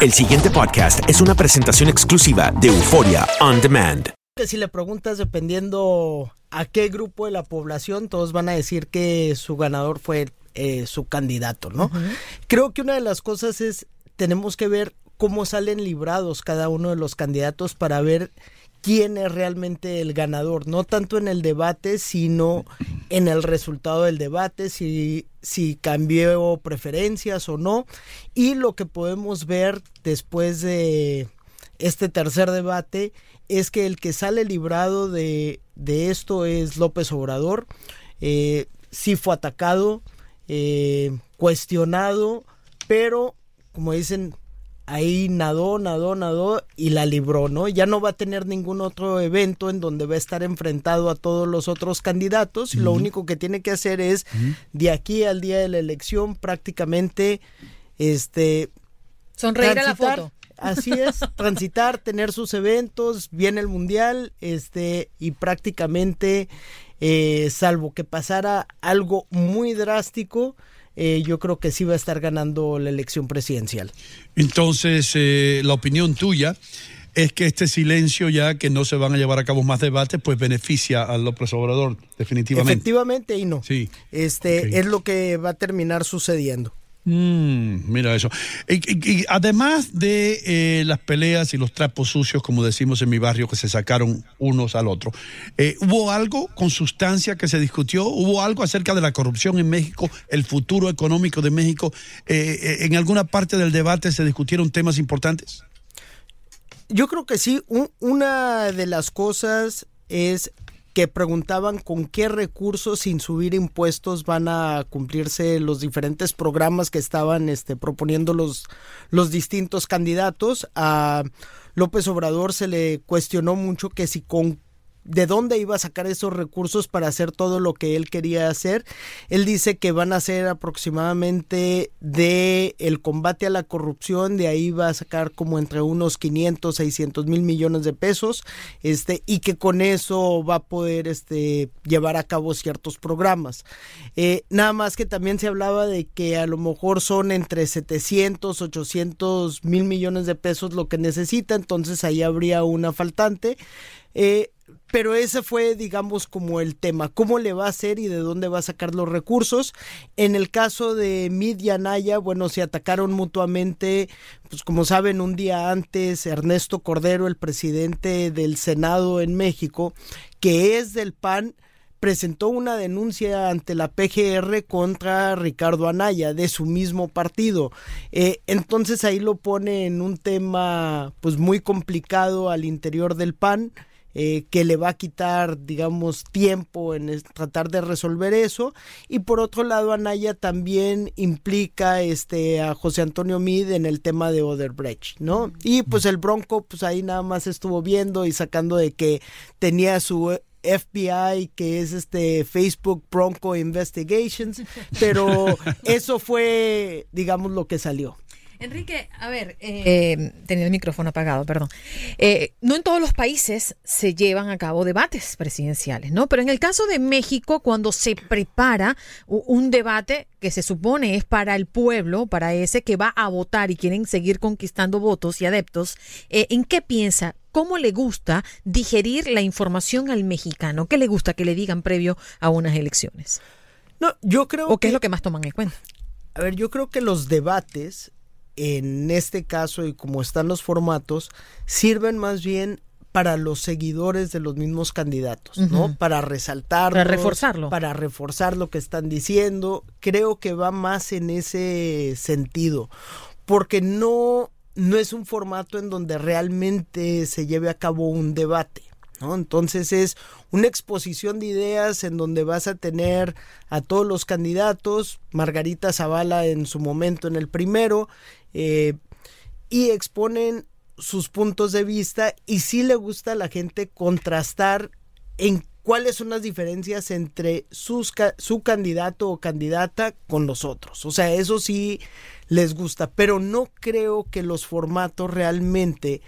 El siguiente podcast es una presentación exclusiva de Euforia On Demand. Si le preguntas dependiendo a qué grupo de la población, todos van a decir que su ganador fue eh, su candidato, ¿no? Creo que una de las cosas es, tenemos que ver cómo salen librados cada uno de los candidatos para ver quién es realmente el ganador, no tanto en el debate, sino en el resultado del debate, si, si cambió preferencias o no. Y lo que podemos ver después de este tercer debate es que el que sale librado de, de esto es López Obrador. Eh, sí fue atacado, eh, cuestionado, pero como dicen, ahí nadó, nadó, nadó y la libró, ¿no? Ya no va a tener ningún otro evento en donde va a estar enfrentado a todos los otros candidatos. Lo único que tiene que hacer es, de aquí al día de la elección, prácticamente, este... Sonreír a la foto. Así es, transitar, tener sus eventos, viene el mundial, este, y prácticamente, eh, salvo que pasara algo muy drástico, eh, yo creo que sí va a estar ganando la elección presidencial. Entonces, eh, la opinión tuya es que este silencio ya que no se van a llevar a cabo más debates, pues beneficia al López Obrador, definitivamente. Efectivamente y no. Sí. Este es lo que va a terminar sucediendo. Mm, mira eso. Y, además de eh, las peleas y los trapos sucios, como decimos en mi barrio, que se sacaron unos al otro, eh, ¿hubo algo con sustancia que se discutió? ¿Hubo algo acerca de la corrupción en México, el futuro económico de México? Eh, ¿En alguna parte del debate se discutieron temas importantes? Yo creo que sí. una de las cosas es que preguntaban con qué recursos sin subir impuestos van a cumplirse los diferentes programas que estaban este, proponiendo los, los distintos candidatos. A López Obrador se le cuestionó mucho que si con de dónde iba a sacar esos recursos para hacer todo lo que él quería hacer. Él dice que van a ser aproximadamente de el combate a la corrupción, de ahí va a sacar como entre unos 500, 600 mil millones de pesos, este, y que con eso va a poder este, llevar a cabo ciertos programas. Eh, nada más que también se hablaba de que a lo mejor son entre 700, 800 mil millones de pesos lo que necesita, entonces ahí habría una faltante. Eh, pero ese fue, digamos, como el tema, cómo le va a hacer y de dónde va a sacar los recursos. En el caso de Mid y Anaya, bueno, se atacaron mutuamente, pues como saben, un día antes, Ernesto Cordero, el presidente del Senado en México, que es del PAN, presentó una denuncia ante la PGR contra Ricardo Anaya de su mismo partido. Eh, entonces ahí lo pone en un tema pues muy complicado al interior del PAN. Eh, que le va a quitar, digamos, tiempo en tratar de resolver eso. Y por otro lado, Anaya también implica este, a José Antonio Mid en el tema de Oderbrecht, ¿no? Y pues el Bronco, pues ahí nada más estuvo viendo y sacando de que tenía su FBI, que es este Facebook Bronco Investigations, pero eso fue, digamos, lo que salió. Enrique, a ver, eh, tenía el micrófono apagado, perdón. Eh, no en todos los países se llevan a cabo debates presidenciales, ¿no? Pero en el caso de México, cuando se prepara un debate que se supone es para el pueblo, para ese que va a votar y quieren seguir conquistando votos y adeptos, eh, ¿en qué piensa? ¿Cómo le gusta digerir la información al mexicano? ¿Qué le gusta que le digan previo a unas elecciones? No, yo creo ¿O qué es lo que más toman en cuenta? A ver, yo creo que los debates en este caso y como están los formatos, sirven más bien para los seguidores de los mismos candidatos, ¿no? Para resaltar. Para reforzarlo. Para reforzar lo que están diciendo. Creo que va más en ese sentido. Porque no, no es un formato en donde realmente se lleve a cabo un debate. Entonces es una exposición de ideas en donde vas a tener a todos los candidatos, Margarita Zavala en su momento en el primero, eh, y exponen sus puntos de vista y sí le gusta a la gente contrastar en cuáles son las diferencias entre sus, su candidato o candidata con los otros. O sea, eso sí les gusta, pero no creo que los formatos realmente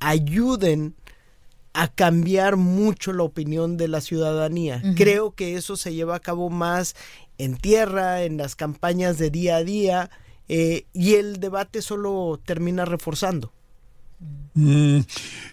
ayuden a cambiar mucho la opinión de la ciudadanía. Creo que eso se lleva a cabo más en tierra, en las campañas de día a día, eh, y el debate solo termina reforzando. Mm,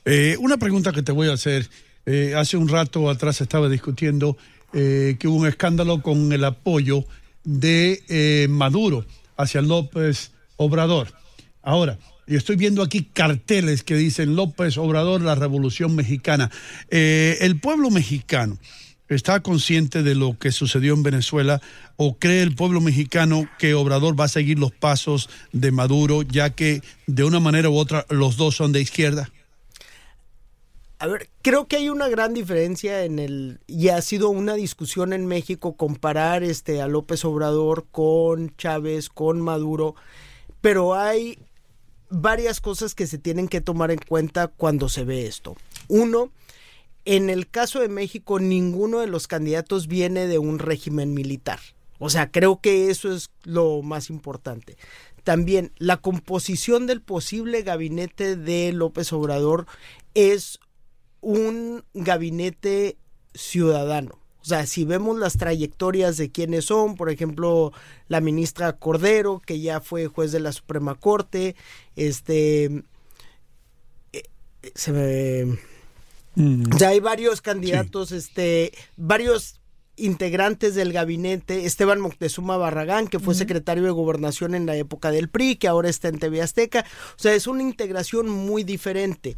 eh, una pregunta que te voy a hacer. Eh, hace un rato atrás estaba discutiendo que hubo un escándalo con el apoyo de Maduro hacia López Obrador. Ahora, y estoy viendo aquí carteles que dicen López Obrador, la revolución mexicana. el pueblo mexicano está consciente de lo que sucedió en Venezuela o cree el pueblo mexicano que Obrador va a seguir los pasos de Maduro, ya que de una manera u otra los dos son de izquierda? A ver, creo que hay una gran diferencia en el y ha sido una discusión en México comparar este a López Obrador con Chávez, con Maduro, pero hay varias cosas que se tienen que tomar en cuenta cuando se ve esto. Uno, en el caso de México, ninguno de los candidatos viene de un régimen militar. O sea, creo que eso es lo más importante. También la composición del posible gabinete de López Obrador es un gabinete ciudadano. O sea, si vemos las trayectorias de quienes son, por ejemplo, la ministra Cordero, que ya fue juez de la Suprema Corte, este eh, se me ya hay varios candidatos, este, varios integrantes del gabinete, Esteban Moctezuma Barragán, que fue secretario de gobernación en la época del PRI, que ahora está en TV Azteca. O sea, es una integración muy diferente.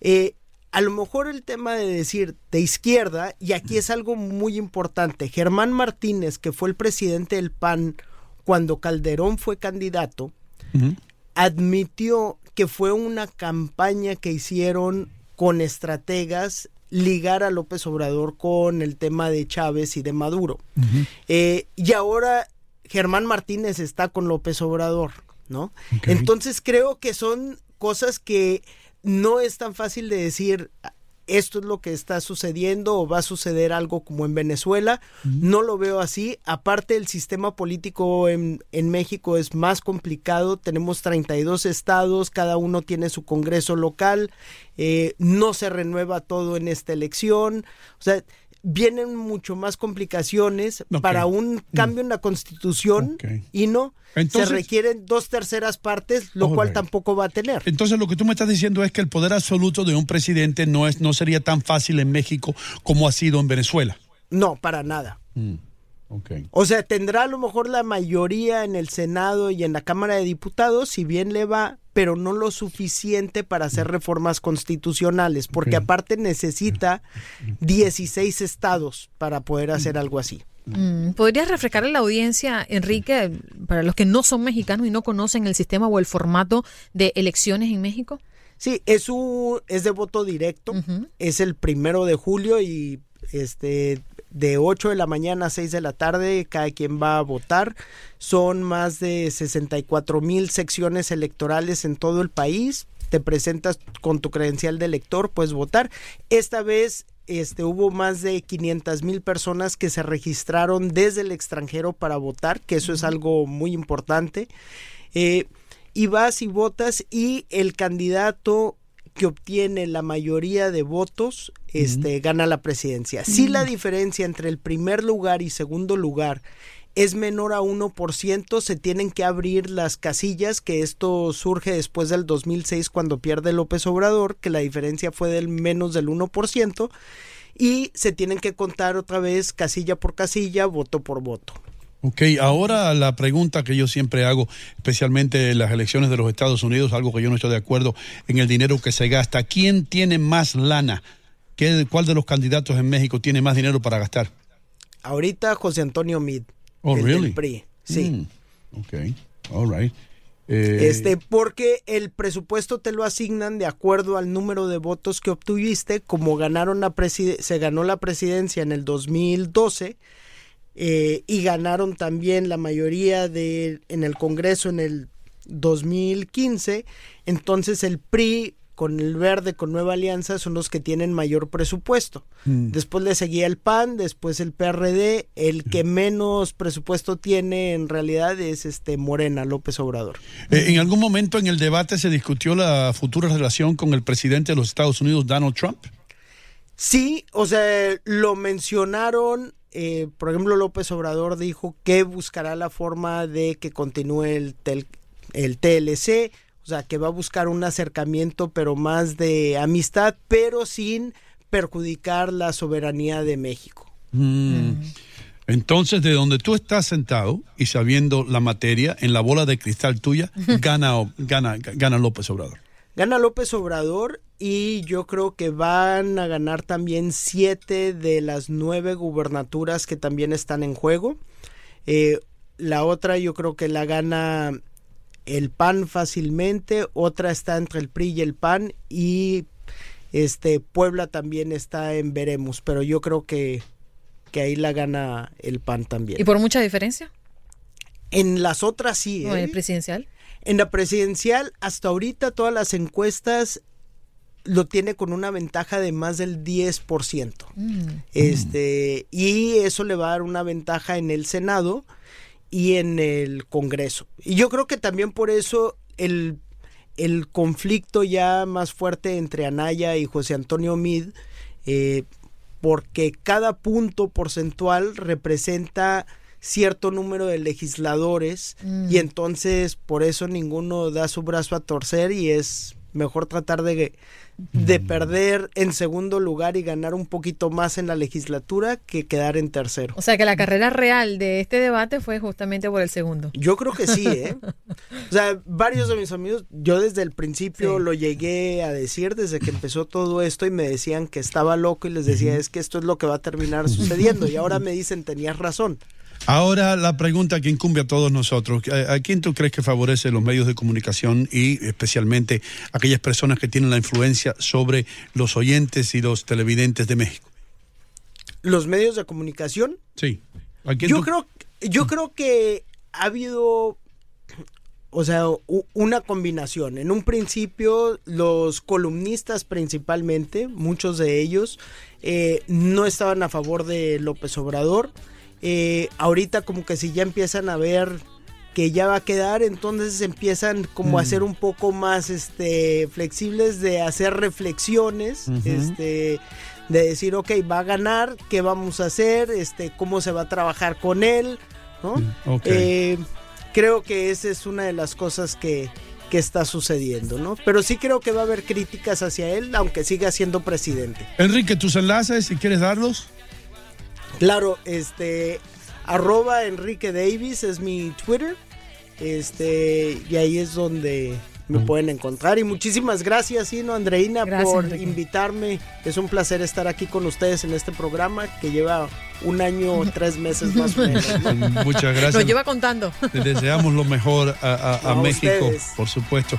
Eh, a lo mejor el tema de decir de izquierda, y aquí es algo muy importante, Germán Martínez, que fue el presidente del PAN cuando Calderón fue candidato, admitió que fue una campaña que hicieron con estrategas ligar a López Obrador con el tema de Chávez y de Maduro. Eh, y ahora Germán Martínez está con López Obrador, ¿no? Entonces creo que son cosas que no es tan fácil de decir esto es lo que está sucediendo o va a suceder algo como en Venezuela. No lo veo así. Aparte, el sistema político en, en, México es más complicado. Tenemos 32 estados, cada uno tiene su congreso local. Eh, no se renueva todo en esta elección. O sea, vienen mucho más complicaciones para un mm. cambio en la constitución y no. se requieren dos terceras partes, lo cual tampoco va a tener. Entonces lo que tú me estás diciendo es que el poder absoluto de un presidente no, es, no sería tan fácil en México como ha sido en Venezuela. No, para nada. Mm. O sea, tendrá a lo mejor la mayoría en el Senado y en la Cámara de Diputados, si bien le va, pero no lo suficiente para hacer reformas constitucionales, porque aparte necesita 16 estados para poder hacer algo así. Mm, ¿Podrías refrescar a la audiencia, Enrique, para los que no son mexicanos y no conocen el sistema o el formato de elecciones en México? Sí, es, un, es de voto directo, es el primero de julio y este de 8 de la mañana a 6 de la tarde, cada quien va a votar. Son más de 64 mil secciones electorales en todo el país. Te presentas con tu credencial de elector, puedes votar. Esta vez este, hubo más de 500 mil personas que se registraron desde el extranjero para votar, que eso es algo muy importante. Eh, y vas y votas y el candidato que obtiene la mayoría de votos este, gana la presidencia. Si la diferencia entre el primer lugar y segundo lugar es menor a 1%, se tienen que abrir las casillas, que esto surge después del 2006 cuando pierde López Obrador, que la diferencia fue del menos del 1%, y se tienen que contar otra vez casilla por casilla, voto por voto. Ok, ahora la pregunta que yo siempre hago, especialmente en las elecciones de los Estados Unidos, algo que yo no estoy de acuerdo en el dinero que se gasta. ¿Quién tiene más lana? ¿Qué, ¿Cuál de los candidatos en México tiene más dinero para gastar? Ahorita José Antonio Mid. Oh, really? PRI. Sí. Mm, ok, all right. Eh, este, porque el presupuesto te lo asignan de acuerdo al número de votos que obtuviste, como ganaron la se ganó la presidencia en el 2012 eh, y ganaron también la mayoría de en el Congreso en el 2015. Entonces el PRI con el verde, con Nueva Alianza, son los que tienen mayor presupuesto. Mm. Después le seguía el PAN, después el PRD, el que menos presupuesto tiene en realidad es este Morena, López Obrador. Eh, en algún momento en el debate se discutió la futura relación con el presidente de los Estados Unidos, Donald Trump. Sí, o sea, lo mencionaron eh, por ejemplo, López Obrador dijo que buscará la forma de que continúe el, el TLC, o sea, que va a buscar un acercamiento, pero más de amistad, pero sin perjudicar la soberanía de México. Mm. Entonces, de donde tú estás sentado y sabiendo la materia, en la bola de cristal tuya, gana, gana, gana López Obrador. Gana López Obrador y yo creo que van a ganar también siete de las nueve gubernaturas que también están en juego. Eh, la otra yo creo que la gana el PAN fácilmente, otra está entre el PRI y el PAN y este Puebla también está en veremos, pero yo creo que, que ahí la gana el PAN también. ¿Y por mucha diferencia? En las otras sí. ¿En el ¿eh? presidencial? En la presidencial, hasta ahorita todas las encuestas lo tiene con una ventaja de más del 10%. Mm. Este, y eso le va a dar una ventaja en el Senado y en el Congreso. Y yo creo que también por eso el, el conflicto ya más fuerte entre Anaya y José Antonio Mid, eh, porque cada punto porcentual representa cierto número de legisladores y mm. entonces por eso ninguno da su brazo a torcer y es mejor tratar de, de perder en segundo lugar y ganar un poquito más en la legislatura que quedar en tercero. O sea que la carrera real de este debate fue justamente por el segundo. Yo creo que sí, ¿eh? O sea, varios de mis amigos, yo desde el principio lo llegué a decir, desde que empezó todo esto y me decían que estaba loco y les decía, es que esto es lo que va a terminar sucediendo y ahora me dicen, tenías razón. Ahora la pregunta que incumbe a todos nosotros, ¿a quién tú crees que favorece los medios de comunicación y especialmente aquellas personas que tienen la influencia sobre los oyentes y los televidentes de México? ¿Los medios de comunicación? Sí. yo, creo, yo creo que ha habido, o sea, una combinación. En un principio, los columnistas principalmente, muchos de ellos, eh, no estaban a favor de López Obrador eh, ahorita como que si ya empiezan a ver que ya va a quedar, entonces empiezan como a mm. ser un poco más este, flexibles de hacer reflexiones, este, de decir, ok, va a ganar, ¿qué vamos a hacer? Este, ¿Cómo se va a trabajar con él? ¿no? Mm, eh, creo que esa es una de las cosas que, que está sucediendo, ¿no? Pero sí creo que va a haber críticas hacia él, aunque siga siendo presidente. Enrique, tus enlaces, si quieres darlos. Claro, este, arroba Enrique Davis es mi Twitter. Este, y ahí es donde me pueden encontrar. Y muchísimas gracias, Sino Andreina, por invitarme. Es un placer estar aquí con ustedes en este programa que lleva un año, tres meses más o menos. Muchas gracias. Lo lleva contando. Le deseamos lo mejor a, México, por supuesto.